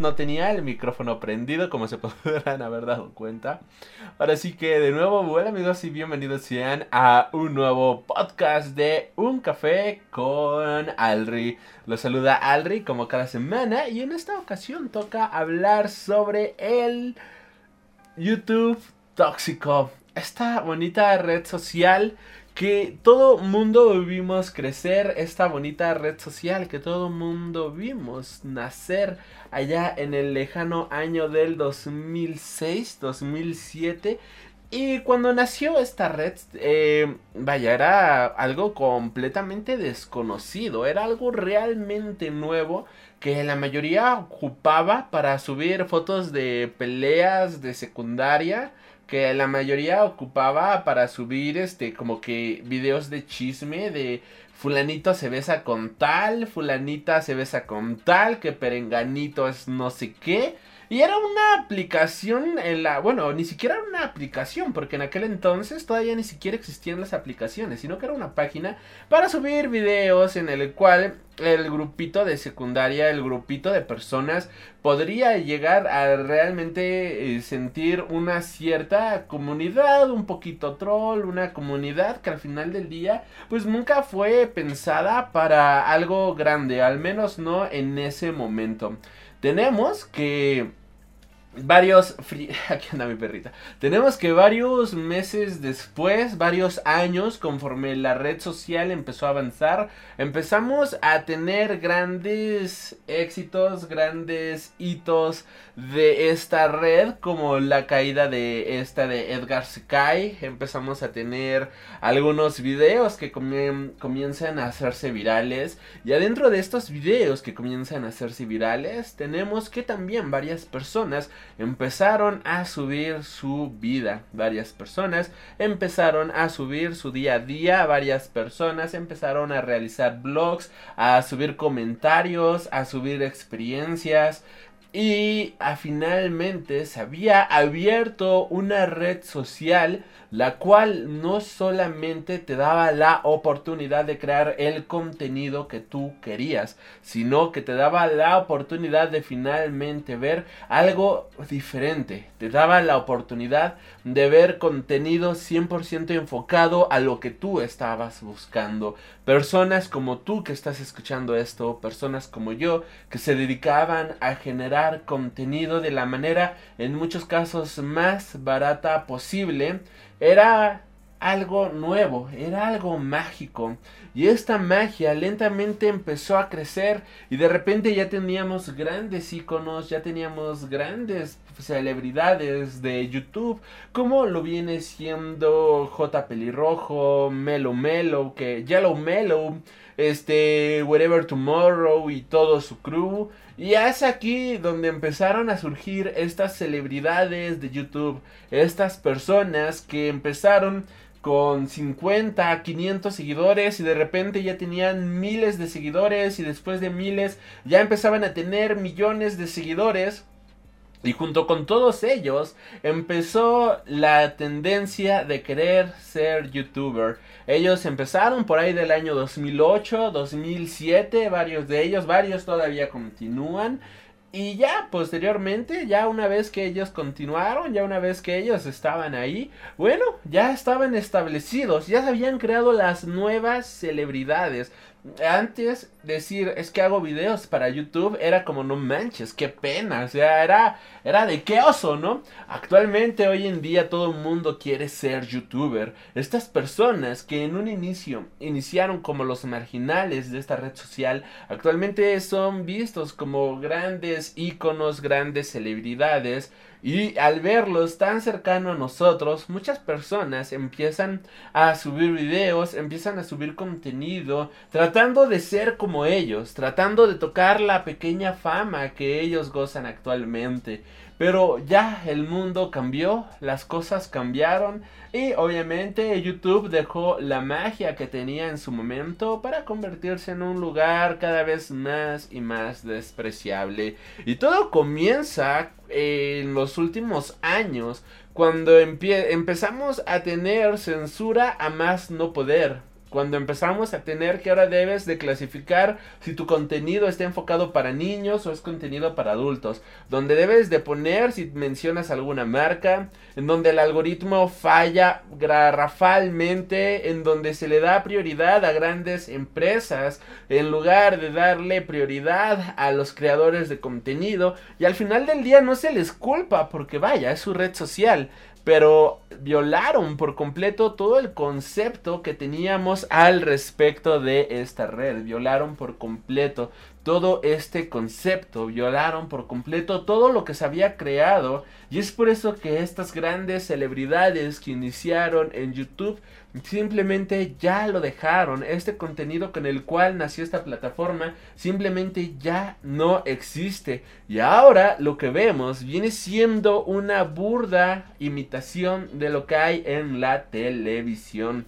no tenía el micrófono prendido, como se podrán haber dado cuenta. Ahora sí que de nuevo, hola amigos y bienvenidos sean a un nuevo podcast de Un Café con Alri. Los saluda Alri como cada semana y en esta ocasión toca hablar sobre el YouTube tóxico. Esta bonita red social que todo mundo vimos crecer esta bonita red social, que todo mundo vimos nacer allá en el lejano año del 2006, 2007. Y cuando nació esta red, eh, vaya, era algo completamente desconocido, era algo realmente nuevo que la mayoría ocupaba para subir fotos de peleas de secundaria que la mayoría ocupaba para subir este como que videos de chisme de fulanito se besa con tal, fulanita se besa con tal, que perenganito es no sé qué. Y era una aplicación en la, bueno, ni siquiera era una aplicación, porque en aquel entonces todavía ni siquiera existían las aplicaciones, sino que era una página para subir videos en el cual el grupito de secundaria, el grupito de personas podría llegar a realmente eh, sentir una cierta comunidad, un poquito troll, una comunidad que al final del día pues nunca fue pensada para algo grande, al menos no en ese momento. Tenemos que varios aquí anda mi perrita. Tenemos que varios meses después varios años conforme la red social empezó a avanzar empezamos a tener grandes éxitos grandes hitos de esta red como la caída de esta de Edgar Sky. Empezamos a tener algunos videos que comienzan a hacerse virales. Y adentro de estos videos que comienzan a hacerse virales tenemos que también varias personas empezaron a subir su vida. Varias personas empezaron a subir su día a día. Varias personas empezaron a realizar blogs, a subir comentarios, a subir experiencias. Y a, finalmente se había abierto una red social la cual no solamente te daba la oportunidad de crear el contenido que tú querías, sino que te daba la oportunidad de finalmente ver algo diferente, te daba la oportunidad de ver contenido 100% enfocado a lo que tú estabas buscando. Personas como tú que estás escuchando esto, personas como yo que se dedicaban a generar contenido de la manera en muchos casos más barata posible, era algo nuevo, era algo mágico. Y esta magia lentamente empezó a crecer y de repente ya teníamos grandes iconos, ya teníamos grandes celebridades de YouTube, como lo viene siendo J Pelirrojo, Melo Melo, que Yellow Melo, este Wherever Tomorrow y todo su crew. Y es aquí donde empezaron a surgir estas celebridades de YouTube, estas personas que empezaron con 50, 500 seguidores y de repente ya tenían miles de seguidores y después de miles ya empezaban a tener millones de seguidores. Y junto con todos ellos empezó la tendencia de querer ser youtuber. Ellos empezaron por ahí del año 2008, 2007, varios de ellos, varios todavía continúan. Y ya posteriormente, ya una vez que ellos continuaron, ya una vez que ellos estaban ahí, bueno, ya estaban establecidos, ya se habían creado las nuevas celebridades. Antes decir es que hago videos para YouTube era como no manches, qué pena, o sea, era, era de qué oso, ¿no? Actualmente, hoy en día, todo el mundo quiere ser youtuber. Estas personas que en un inicio iniciaron como los marginales de esta red social, actualmente son vistos como grandes íconos, grandes celebridades. Y al verlos tan cercano a nosotros, muchas personas empiezan a subir videos, empiezan a subir contenido, tratando de ser como ellos, tratando de tocar la pequeña fama que ellos gozan actualmente. Pero ya el mundo cambió, las cosas cambiaron y obviamente YouTube dejó la magia que tenía en su momento para convertirse en un lugar cada vez más y más despreciable. Y todo comienza en los últimos años cuando empezamos a tener censura a más no poder Cuando empezamos a tener que ahora debes de clasificar si tu contenido está enfocado para niños o es contenido para adultos. Donde debes de poner si mencionas alguna marca. En donde el algoritmo falla garrafalmente. En donde se le da prioridad a grandes empresas. En lugar de darle prioridad a los creadores de contenido. Y al final del día no se les culpa porque vaya, es su red social pero violaron por completo todo el concepto que teníamos al respecto de esta red, violaron por completo todo este concepto, violaron por completo todo lo que se había creado y es por eso que estas grandes celebridades que iniciaron en YouTube simplemente ya lo dejaron. Este contenido con el cual nació esta plataforma simplemente ya no existe. Y ahora lo que vemos viene siendo una burda imitación de lo que hay en la televisión.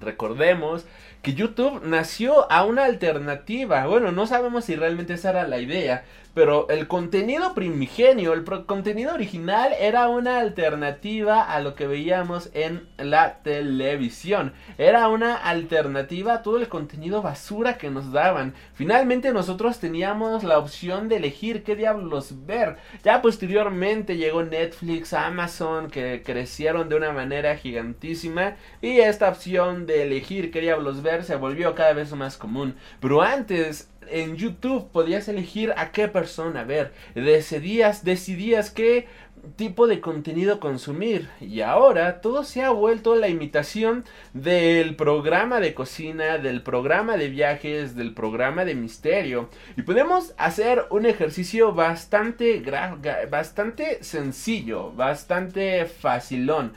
Recordemos que YouTube nació a una alternativa. Bueno, no sabemos si realmente esa era la idea, pero el contenido primigenio, el contenido original era una alternativa a lo que veíamos en la televisión. Era una alternativa a todo el contenido basura que nos daban. Finalmente nosotros teníamos la opción de elegir qué diablos ver. Ya posteriormente llegó Netflix, Amazon, que crecieron de una manera gigantísima. Y esta opción de elegir qué diablos ver se volvió cada vez más común. Pero antes en YouTube podías elegir a qué persona ver, decidías, decidías qué tipo de contenido consumir. Y ahora todo se ha vuelto la imitación del programa de cocina, del programa de viajes, del programa de misterio. Y podemos hacer un ejercicio bastante bastante sencillo, bastante facilón.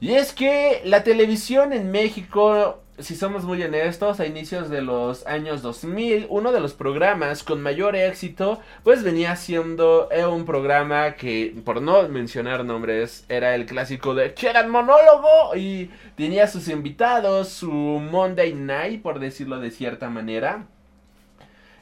Y es que la televisión en México si somos muy honestos, a inicios de los años 2000, uno de los programas con mayor éxito, pues venía siendo eh, un programa que, por no mencionar nombres, era el clásico de Cheran Monólogo y tenía sus invitados, su Monday Night, por decirlo de cierta manera.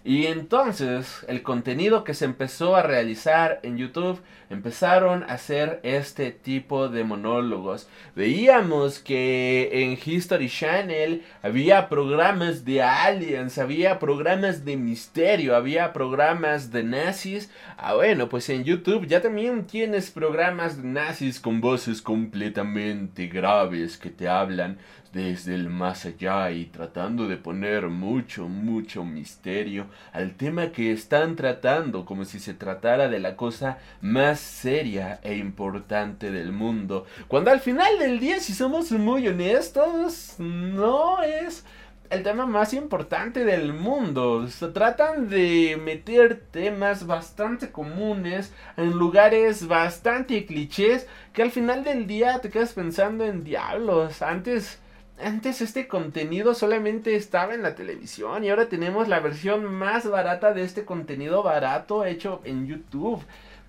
Y entonces el contenido que se empezó a realizar en YouTube empezaron a hacer este tipo de monólogos. Veíamos que en History Channel había programas de aliens, había programas de misterio, había programas de nazis. Ah, bueno, pues en YouTube ya también tienes programas de nazis con voces completamente graves que te hablan desde el más allá y tratando de poner mucho, mucho misterio al tema que están tratando como si se tratara de la cosa más seria e importante del mundo. Cuando al final del día, si somos muy honestos, no es el tema más importante del mundo. Se tratan de meter temas bastante comunes en lugares bastante clichés que al final del día te quedas pensando en diablos. Antes antes este contenido solamente estaba en la televisión y ahora tenemos la versión más barata de este contenido barato hecho en YouTube.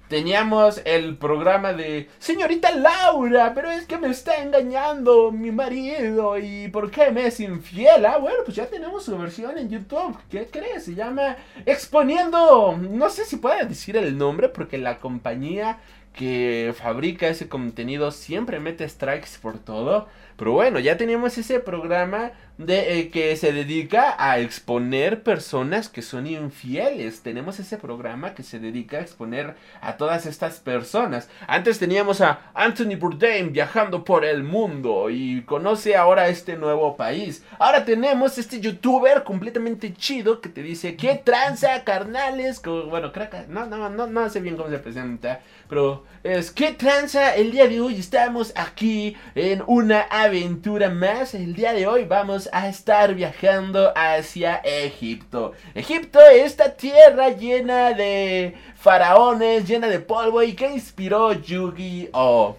Teníamos el programa de Señorita Laura, pero es que me está engañando mi marido y ¿por qué me es infiel? Ah, bueno, pues ya tenemos su versión en YouTube. ¿Qué crees? Se llama Exponiendo, no sé si puedo decir el nombre porque la compañía que fabrica ese contenido siempre mete strikes por todo. Pero bueno, ya tenemos ese programa de eh, que se dedica a exponer personas que son infieles. Tenemos ese programa que se dedica a exponer a todas estas personas. Antes teníamos a Anthony Bourdain viajando por el mundo y conoce ahora este nuevo país. Ahora tenemos este youtuber completamente chido que te dice qué tranza, carnales. Bueno, que no, no, no, no sé bien cómo se presenta. Pero es que tranza el día de hoy. Estamos aquí en una aventura más. El día de hoy vamos a estar viajando hacia Egipto. Egipto, esta tierra llena de faraones, llena de polvo y que inspiró Yu-Gi-Oh!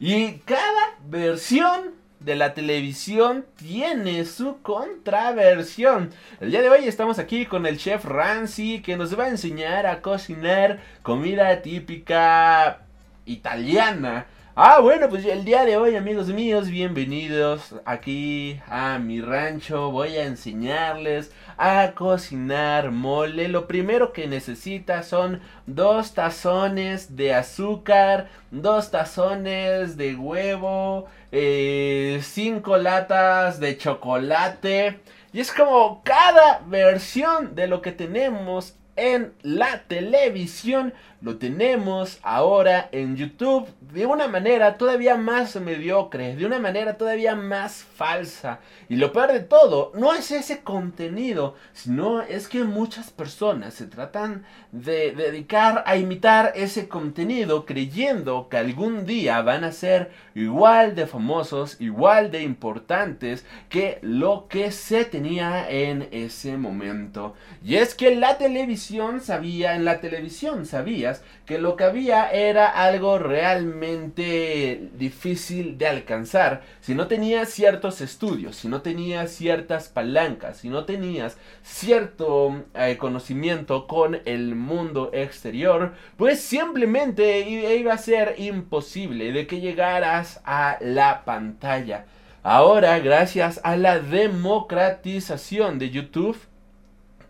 Y cada versión de la televisión tiene su contraversión. El día de hoy estamos aquí con el chef Rancy que nos va a enseñar a cocinar comida típica italiana. Ah, bueno, pues el día de hoy, amigos míos, bienvenidos aquí a mi rancho. Voy a enseñarles a cocinar mole. Lo primero que necesitas son dos tazones de azúcar, dos tazones de huevo, eh, cinco latas de chocolate. Y es como cada versión de lo que tenemos en la televisión lo tenemos ahora en YouTube de una manera todavía más mediocre, de una manera todavía más falsa. Y lo peor de todo, no es ese contenido, sino es que muchas personas se tratan de dedicar a imitar ese contenido creyendo que algún día van a ser igual de famosos, igual de importantes que lo que se tenía en ese momento. Y es que la televisión sabía, en la televisión sabía, que lo que había era algo realmente difícil de alcanzar si no tenías ciertos estudios, si no tenías ciertas palancas, si no tenías cierto eh, conocimiento con el mundo exterior, pues simplemente iba a ser imposible de que llegaras a la pantalla. Ahora, gracias a la democratización de YouTube,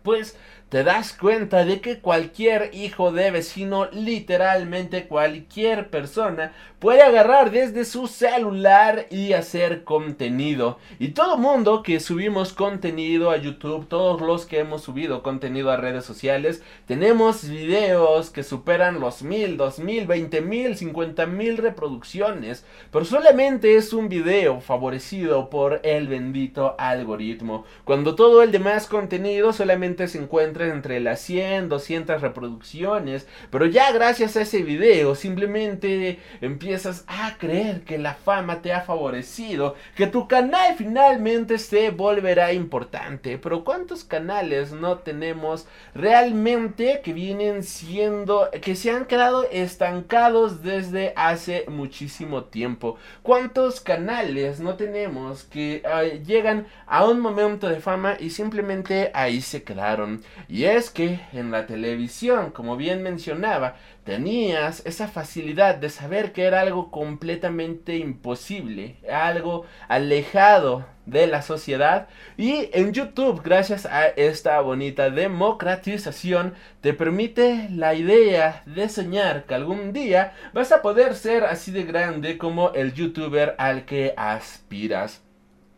pues te das cuenta de que cualquier hijo de vecino, literalmente cualquier persona, puede agarrar desde su celular y hacer contenido. Y todo mundo que subimos contenido a YouTube, todos los que hemos subido contenido a redes sociales, tenemos videos que superan los mil, dos mil, veinte mil, cincuenta mil reproducciones. Pero solamente es un video favorecido por el bendito algoritmo. Cuando todo el demás contenido solamente se encuentra entre las 100, 200 reproducciones, pero ya gracias a ese video simplemente empiezas a creer que la fama te ha favorecido, que tu canal finalmente se volverá importante, pero ¿cuántos canales no tenemos realmente que vienen siendo, que se han quedado estancados desde hace muchísimo tiempo? ¿Cuántos canales no tenemos que eh, llegan a un momento de fama y simplemente ahí se Y es que en la televisión, como bien mencionaba, tenías esa facilidad de saber que era algo completamente imposible, algo alejado de la sociedad. Y en YouTube, gracias a esta bonita democratización, te permite la idea de soñar que algún día vas a poder ser así de grande como el youtuber al que aspiras.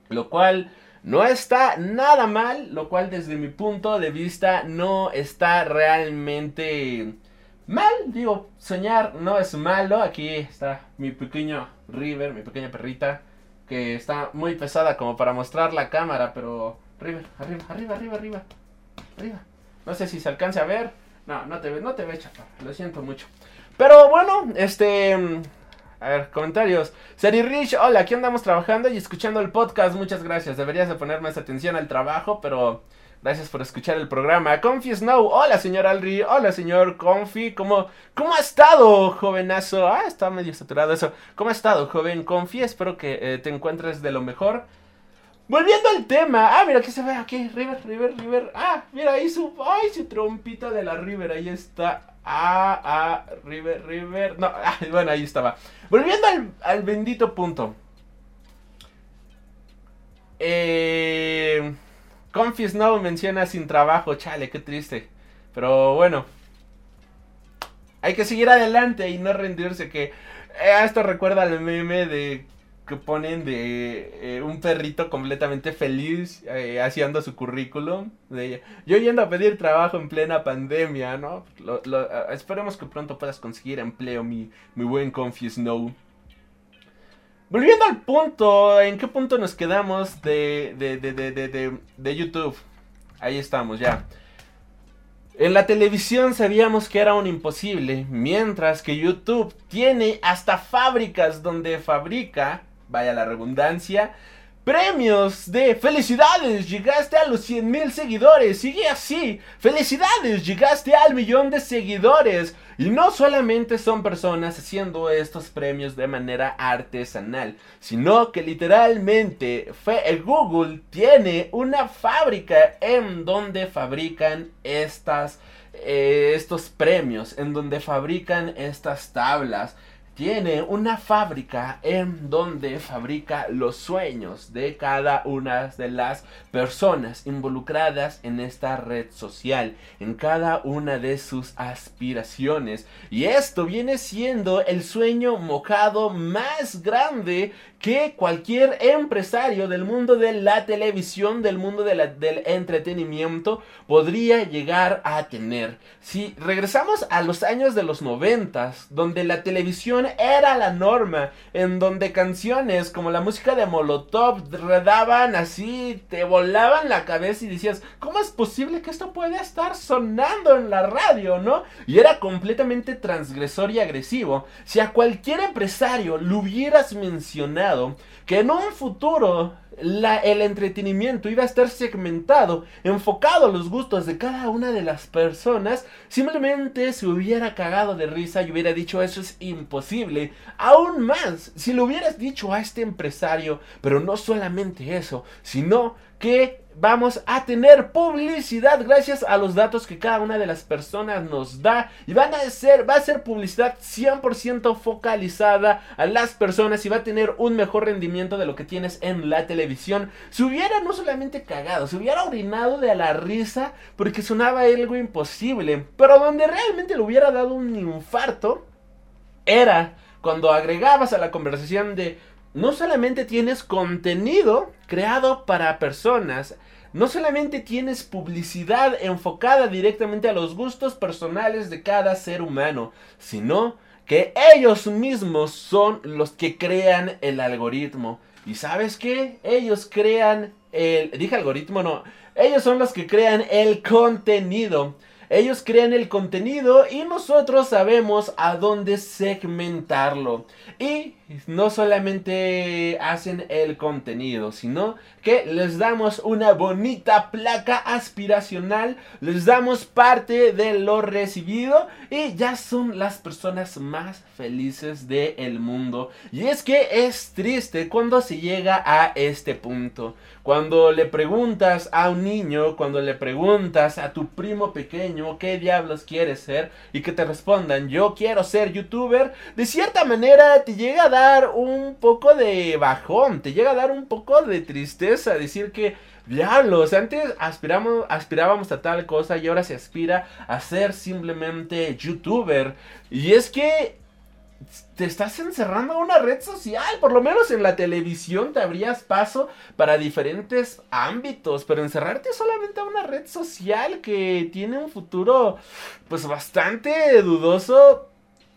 Lo cual no está nada mal, lo cual desde mi punto de vista no está realmente mal. Digo, soñar no es malo. Aquí está mi pequeño River, mi pequeña perrita, que está muy pesada como para mostrar la cámara, pero River, arriba, arriba, arriba, arriba, arriba. No sé si se alcance a ver. No, no te ve, no te ve, chapa. Lo siento mucho. Pero bueno, este a ver, comentarios. Seri Rich, hola, aquí andamos trabajando y escuchando el podcast. Muchas gracias. Deberías de poner más atención al trabajo, pero gracias por escuchar el programa. Confi Snow, hola señor Alri, hola señor Confi. ¿Cómo, ¿Cómo ha estado, jovenazo? Ah, está medio saturado eso. ¿Cómo ha estado, joven Confi? Espero que eh, te encuentres de lo mejor. Volviendo al tema. Ah, mira, aquí se ve aquí. River, River, River. Ah, mira, ahí su. Ay, su trompita de la River. Ahí está. Ah, ah, River, River. No, ah, bueno, ahí estaba. Volviendo al, bendito punto. Eh, Confi Snow menciona sin trabajo. Chale, qué triste. Pero bueno. Hay que seguir adelante y no rendirse. Que eh, esto recuerda al meme de que ponen de eh, un perrito completamente feliz eh, haciendo su currículum. Yo yendo a pedir trabajo en plena pandemia, ¿no? esperemos que pronto puedas conseguir empleo, mi, mi buen Confi Snow. Volviendo al punto, ¿en qué punto nos quedamos de, de, de, de YouTube? Ahí estamos, ya. En la televisión sabíamos que era un imposible, mientras que YouTube tiene hasta fábricas donde fabrica vaya la redundancia, premios de felicidades, llegaste a los 100 mil seguidores, sigue así, felicidades, llegaste al millón de seguidores. Y no solamente son personas haciendo estos premios de manera artesanal, sino que literalmente Google tiene una fábrica en donde fabrican estas, eh, estos premios, en donde fabrican estas tablas tiene una fábrica en donde fabrica los sueños de cada una de las personas involucradas en esta red social, en cada una de sus aspiraciones. Y esto viene siendo el sueño mojado más grande que cualquier empresario del mundo de la televisión, del mundo del entretenimiento, podría llegar a tener. Si regresamos a los años de los noventas, donde la televisión era la norma, en donde canciones como la música de Molotov redaban así, te volaban la cabeza y decías, ¿cómo es posible que esto pueda estar sonando en la radio, no? Y era completamente transgresor y agresivo. Si a cualquier empresario lo hubieras mencionado, lado que en un futuro el entretenimiento iba a estar segmentado, enfocado a los gustos de cada una de las personas, simplemente se hubiera cagado de risa y hubiera dicho eso es imposible. Aún más, si lo hubieras dicho a este empresario, pero no solamente eso, sino que vamos a tener publicidad gracias a los datos que cada una de las personas nos da y van a ser va a ser publicidad 100% focalizada a las personas y va a tener un mejor rendimiento de lo que tienes en la televisión. Si hubiera no solamente cagado, se hubiera orinado de la risa porque sonaba algo imposible, pero donde realmente le hubiera dado un infarto era cuando agregabas a la conversación de no solamente tienes contenido creado para personas, no solamente tienes publicidad enfocada directamente a los gustos personales de cada ser humano, sino que ellos mismos son los que crean el algoritmo. ¿Y sabes qué? Ellos crean el... Dije algoritmo, no. Ellos son los que crean el contenido. Ellos crean el contenido y nosotros sabemos a dónde segmentarlo. Y no solamente hacen el contenido, sino que les damos una bonita placa aspiracional, les damos parte de lo recibido y ya son las personas más felices del mundo. Y es que es triste cuando se llega a este punto. Cuando le preguntas a un niño, cuando le preguntas a tu primo pequeño qué diablos quieres ser y que te respondan yo quiero ser youtuber, de cierta manera te llega a dar un poco de bajón, te llega a dar un poco de tristeza decir que, diablos, antes aspiramos, aspirábamos a tal cosa y ahora se aspira a ser simplemente youtuber. Y es que te estás encerrando a una red social, por lo menos en la televisión te abrías paso para diferentes ámbitos, pero encerrarte solamente a una red social que tiene un futuro pues bastante dudoso,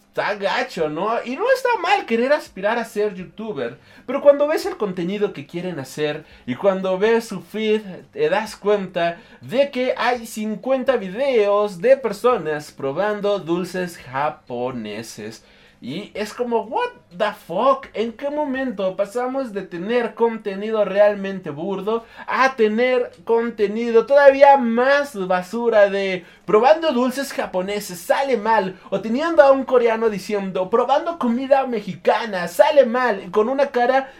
está gacho, ¿no? Y no está mal querer aspirar a ser youtuber, pero cuando ves el contenido que quieren hacer y cuando ves su feed, te das cuenta de que hay 50 videos de personas probando dulces japoneses. Y es como, what the fuck? ¿En qué momento pasamos de tener contenido realmente burdo a tener contenido todavía más basura de probando dulces japoneses, sale mal? O teniendo a un coreano diciendo, probando comida mexicana, sale mal, con una cara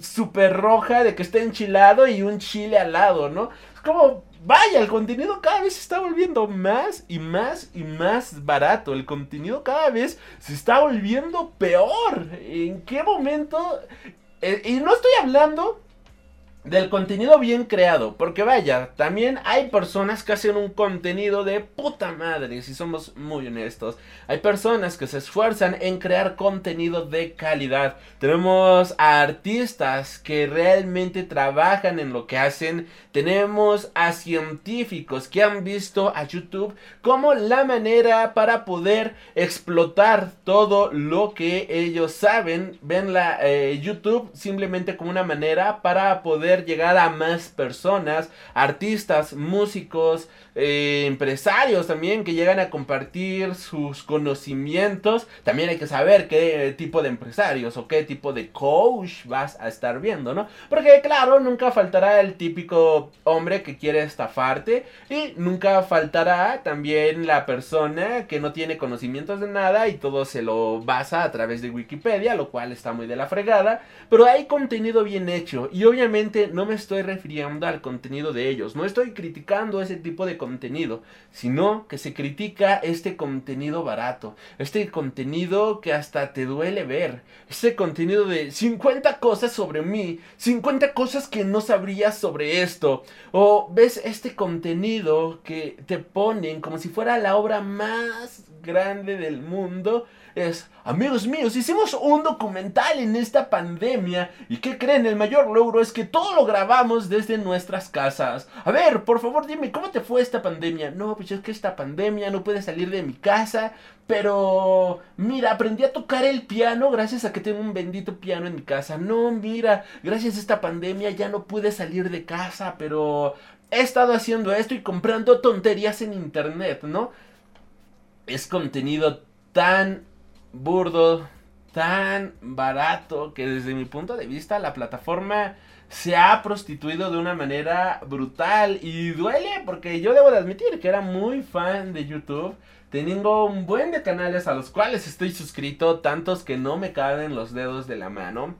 súper roja de que está enchilado y un chile al lado, ¿no? Es como, vaya, el contenido cada vez se está volviendo más y más y más barato. El contenido cada vez se está volviendo peor. ¿En qué momento? Eh, y no estoy hablando del contenido bien creado. Porque vaya, también hay personas que hacen un contenido de puta madre, si somos muy honestos. Hay personas que se esfuerzan en crear contenido de calidad. Tenemos a artistas que realmente trabajan en lo que hacen. Tenemos a científicos que han visto a YouTube como la manera para poder explotar todo lo que ellos saben. Ven la eh, YouTube simplemente como una manera para poder llegar a más personas, artistas, músicos, eh, empresarios también que llegan a compartir sus conocimientos. También hay que saber qué tipo de empresarios o qué tipo de coach vas a estar viendo, ¿no? Porque claro, nunca faltará el típico hombre que quiere estafarte y nunca faltará también la persona que no tiene conocimientos de nada y todo se lo basa a través de Wikipedia, lo cual está muy de la fregada, pero hay contenido bien hecho y obviamente no me estoy refiriendo al contenido de ellos, no estoy criticando ese tipo de contenido, sino que se critica este contenido barato, este contenido que hasta te duele ver, este contenido de 50 cosas sobre mí, 50 cosas que no sabrías sobre esto, o ves este contenido que te ponen como si fuera la obra más grande del mundo, es, amigos míos, hicimos un documental en esta pandemia y ¿qué creen? El mayor logro es que todo lo grabamos desde nuestras casas. A ver, por favor dime, ¿cómo te fue esta pandemia? No, pues es que esta pandemia no puede salir de mi casa, pero mira, aprendí a tocar el piano gracias a que tengo un bendito piano en mi casa. No, mira, gracias a esta pandemia ya no pude salir de casa, pero he estado haciendo esto y comprando tonterías en internet, ¿no? Es contenido tan burdo, tan barato, que desde mi punto de vista la plataforma se ha prostituido de una manera brutal y duele porque yo debo de admitir que era muy fan de YouTube. Tengo un buen de canales a los cuales estoy suscrito, tantos que no me caben los dedos de la mano.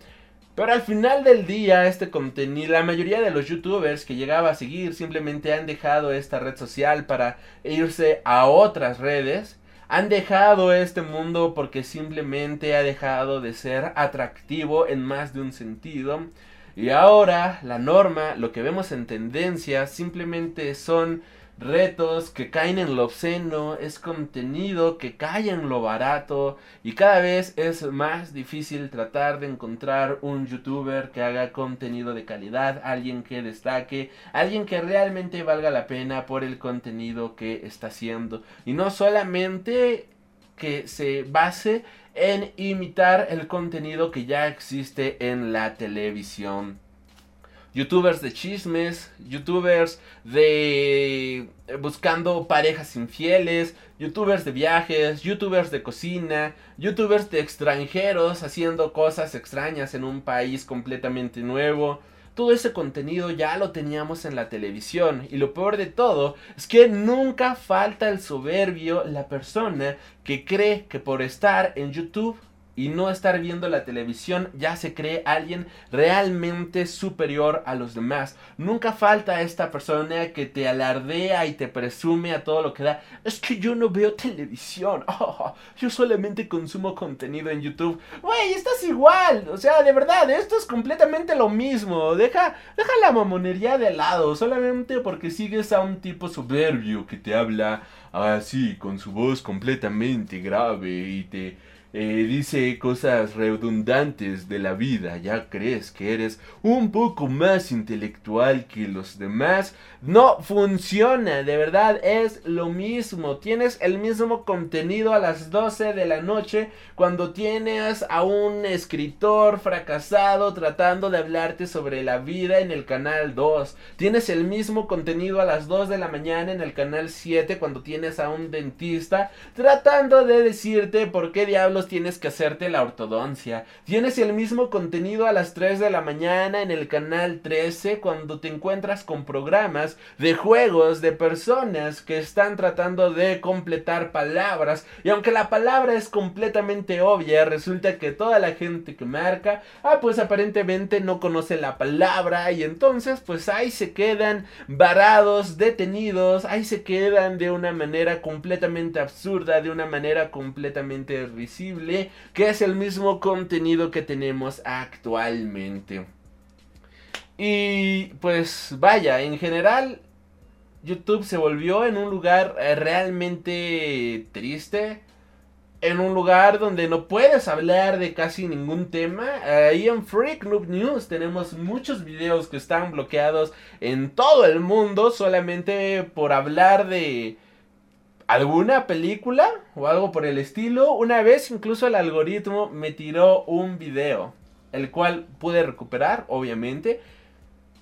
Pero al final del día, este contenido, la mayoría de los youtubers que llegaba a seguir simplemente han dejado esta red social para irse a otras redes han dejado este mundo porque simplemente ha dejado de ser atractivo en más de un sentido. Y ahora la norma, lo que vemos en tendencia, simplemente son retos que caen en lo obsceno, es contenido que cae en lo barato y cada vez es más difícil tratar de encontrar un youtuber que haga contenido de calidad, alguien que destaque, alguien que realmente valga la pena por el contenido que está haciendo. Y no solamente que se base en imitar el contenido que ya existe en la televisión youtubers de chismes, youtubers de eh, buscando parejas infieles, youtubers de viajes, youtubers de cocina, youtubers de extranjeros haciendo cosas extrañas en un país completamente nuevo. Todo ese contenido ya lo teníamos en la televisión y lo peor de todo es que nunca falta el soberbio, la persona que cree que por estar en YouTube y no estar viendo la televisión ya se cree alguien realmente superior a los demás. Nunca falta esta persona que te alardea y te presume a todo lo que da. Es que yo no veo televisión. yo solamente consumo contenido en YouTube. Güey, estás igual. O sea, de verdad, esto es completamente lo mismo. Deja, deja la mamonería de lado. Solamente porque sigues a un tipo soberbio que te habla así, con su voz completamente grave y te eh, dice cosas redundantes de la vida, ya crees que eres un poco más intelectual que los demás, no funciona, de verdad es lo mismo, tienes el mismo contenido a las 12 de la noche cuando tienes a un escritor fracasado tratando de hablarte sobre la vida en el canal 2, tienes el mismo contenido a las 2 de la mañana en el canal 7 cuando tienes a un dentista tratando de decirte por qué diablos tienes que hacerte la ortodoncia. Tienes el mismo contenido a las 3 de la mañana en el canal 13 cuando te encuentras con programas de juegos de personas que están tratando de completar palabras. Y aunque la palabra es completamente obvia, resulta que toda la gente que marca, ah, pues aparentemente no conoce la palabra y entonces pues ahí se quedan varados, detenidos, ahí se quedan de una manera completamente absurda, de una manera completamente risible que es el mismo contenido que tenemos actualmente. Y pues vaya, en general YouTube se volvió en un lugar eh, realmente triste. En un lugar donde no puedes hablar de casi ningún tema. Ahí en Freak News tenemos muchos videos que están bloqueados en todo el mundo solamente por hablar de alguna película o algo por el estilo. Una vez incluso el algoritmo me tiró un video, el cual pude recuperar, obviamente.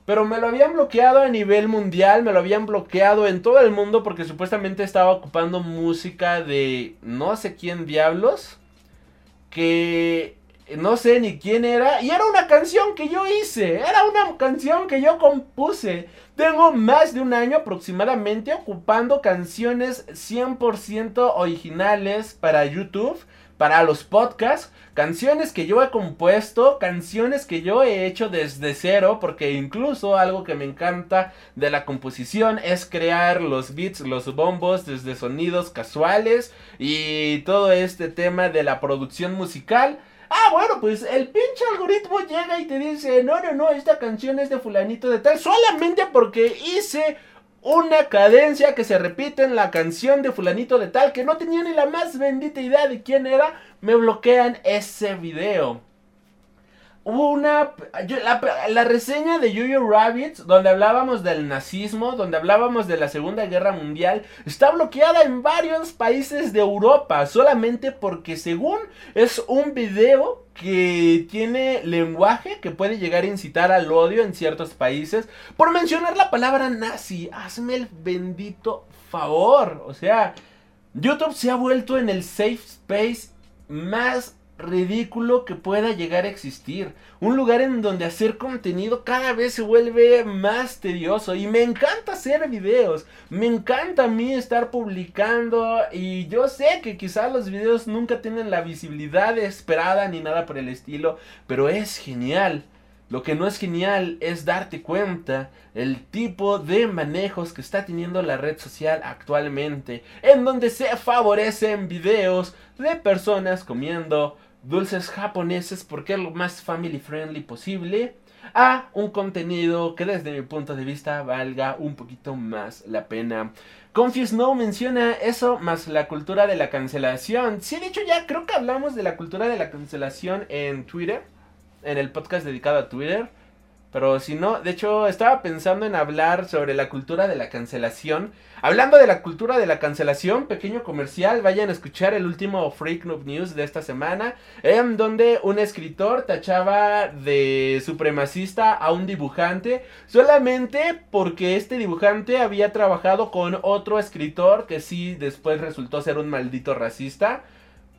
Pero me lo habían bloqueado a nivel mundial, me lo habían bloqueado en todo el mundo porque supuestamente estaba ocupando música de no sé quién diablos. Que no sé ni quién era. Y era una canción que yo hice. Era una canción que yo compuse. Tengo más de un año aproximadamente ocupando canciones 100% originales para YouTube. para los podcasts, canciones que yo he compuesto, canciones que yo he hecho desde cero, porque incluso algo que me encanta de la composición es crear los beats, los bombos desde sonidos casuales y todo este tema de la producción musical. Ah, bueno, pues el pinche algoritmo llega y te dice, no, no, no, esta canción es de fulanito de tal, solamente porque hice una cadencia que se repite en la canción de fulanito de tal que no tenía ni la más bendita idea de quién era, me bloquean ese video. Hubo una. la, reseña de Yuyu Rabbits, donde hablábamos del nazismo, donde hablábamos de la Segunda Guerra Mundial, está bloqueada en varios países de Europa, solamente porque, según es un video que tiene lenguaje que puede llegar a incitar al odio en ciertos países, por mencionar la palabra nazi. Hazme el bendito favor. O sea, YouTube se ha vuelto en el safe space más ridículo que pueda llegar a existir. Un lugar en donde hacer contenido cada vez se vuelve más tedioso. Y me encanta hacer videos. Me encanta a mí estar publicando. Y yo sé que quizás los videos nunca tienen la visibilidad esperada ni nada por el estilo. Pero es genial. Lo que no es genial es darte cuenta el tipo de manejos que está teniendo la red social actualmente, en donde se favorecen videos de personas comiendo dulces japoneses porque es lo más family friendly posible a un contenido que desde mi punto de vista valga un poquito más la pena. Confuse No menciona eso más la cultura de la cancelación. Sí, de hecho ya creo que hablamos de la cultura de la cancelación en Twitter, en el podcast dedicado a Twitter. Pero si no, de hecho estaba pensando en hablar sobre la cultura de la cancelación. Hablando de la cultura de la cancelación, pequeño comercial, vayan a escuchar el último Freak Noob News de esta semana, en donde un escritor tachaba de supremacista a un dibujante solamente porque este dibujante había trabajado con otro escritor que sí después resultó ser un maldito racista.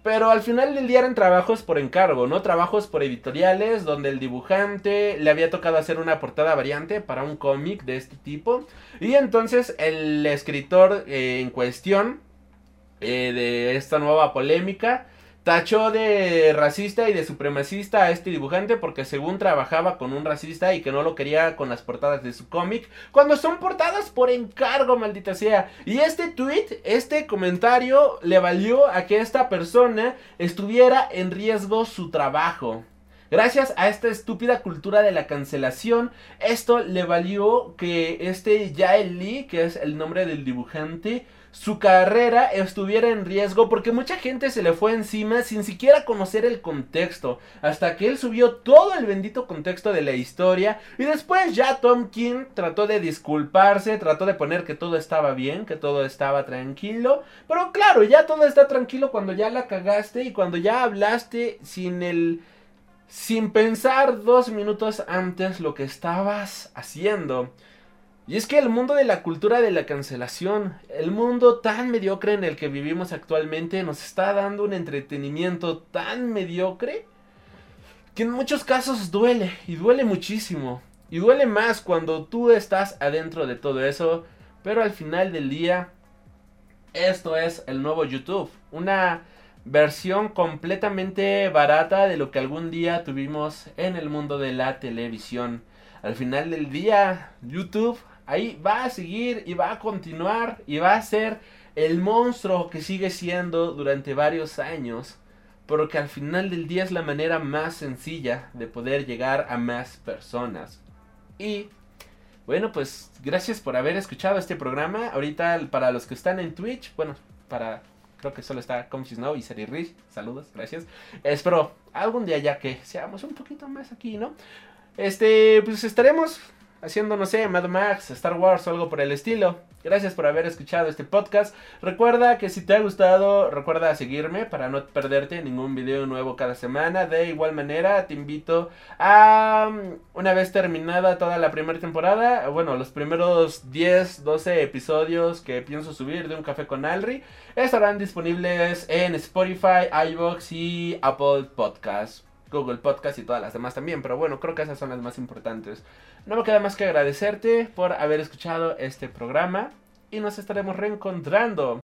Pero al final del día eran trabajos por encargo, ¿no? Trabajos por editoriales donde el dibujante le había tocado hacer una portada variante para un cómic de este tipo. Y entonces el escritor eh, en cuestión eh, de esta nueva polémica Tachó de racista y de supremacista a este dibujante porque según trabajaba con un racista y que no lo quería con las portadas de su cómic, cuando son portadas por encargo, maldita sea. Y este tweet, este comentario le valió a que esta persona estuviera en riesgo su trabajo. Gracias a esta estúpida cultura de la cancelación, esto le valió que este Yael Lee, que es el nombre del dibujante, su carrera estuviera en riesgo porque mucha gente se le fue encima sin siquiera conocer el contexto, hasta que él subió todo el bendito contexto de la historia y después ya Tom King trató de disculparse, trató de poner que todo estaba bien, que todo estaba tranquilo, pero claro, ya todo está tranquilo cuando ya la cagaste y cuando ya hablaste sin el sin pensar dos minutos antes lo que estabas haciendo. Y es que el mundo de la cultura de la cancelación, el mundo tan mediocre en el que vivimos actualmente, nos está dando un entretenimiento tan mediocre que en muchos casos duele, y duele muchísimo. Y duele más cuando tú estás adentro de todo eso, pero al final del día, esto es el nuevo YouTube. Una versión completamente barata de lo que algún día tuvimos en el mundo de la televisión. Al final del día, YouTube ahí va a seguir y va a continuar y va a ser el monstruo que sigue siendo durante varios años, pero que al final del día es la manera más sencilla de poder llegar a más personas. Y bueno, pues gracias por haber escuchado este programa. Ahorita para los que están en Twitch, bueno, para creo que solo está Comchis Now y Seri Rich. Saludos, gracias. Espero algún día ya que seamos un poquito más aquí, ¿no? Este, pues estaremos haciendo, no sé, Mad Max, Star Wars o algo por el estilo. Gracias por haber escuchado este podcast. Recuerda que si te ha gustado, recuerda seguirme para no perderte ningún video nuevo cada semana. De igual manera, te invito a, una vez terminada toda la primera temporada, bueno, los primeros 10, 12 episodios que pienso subir de Un Café con Alri, estarán disponibles en Spotify, iVoox y Apple Podcasts. Google Podcast y todas las demás también, pero bueno, creo que esas son las más importantes. No me queda más que agradecerte por haber escuchado este programa y nos estaremos reencontrando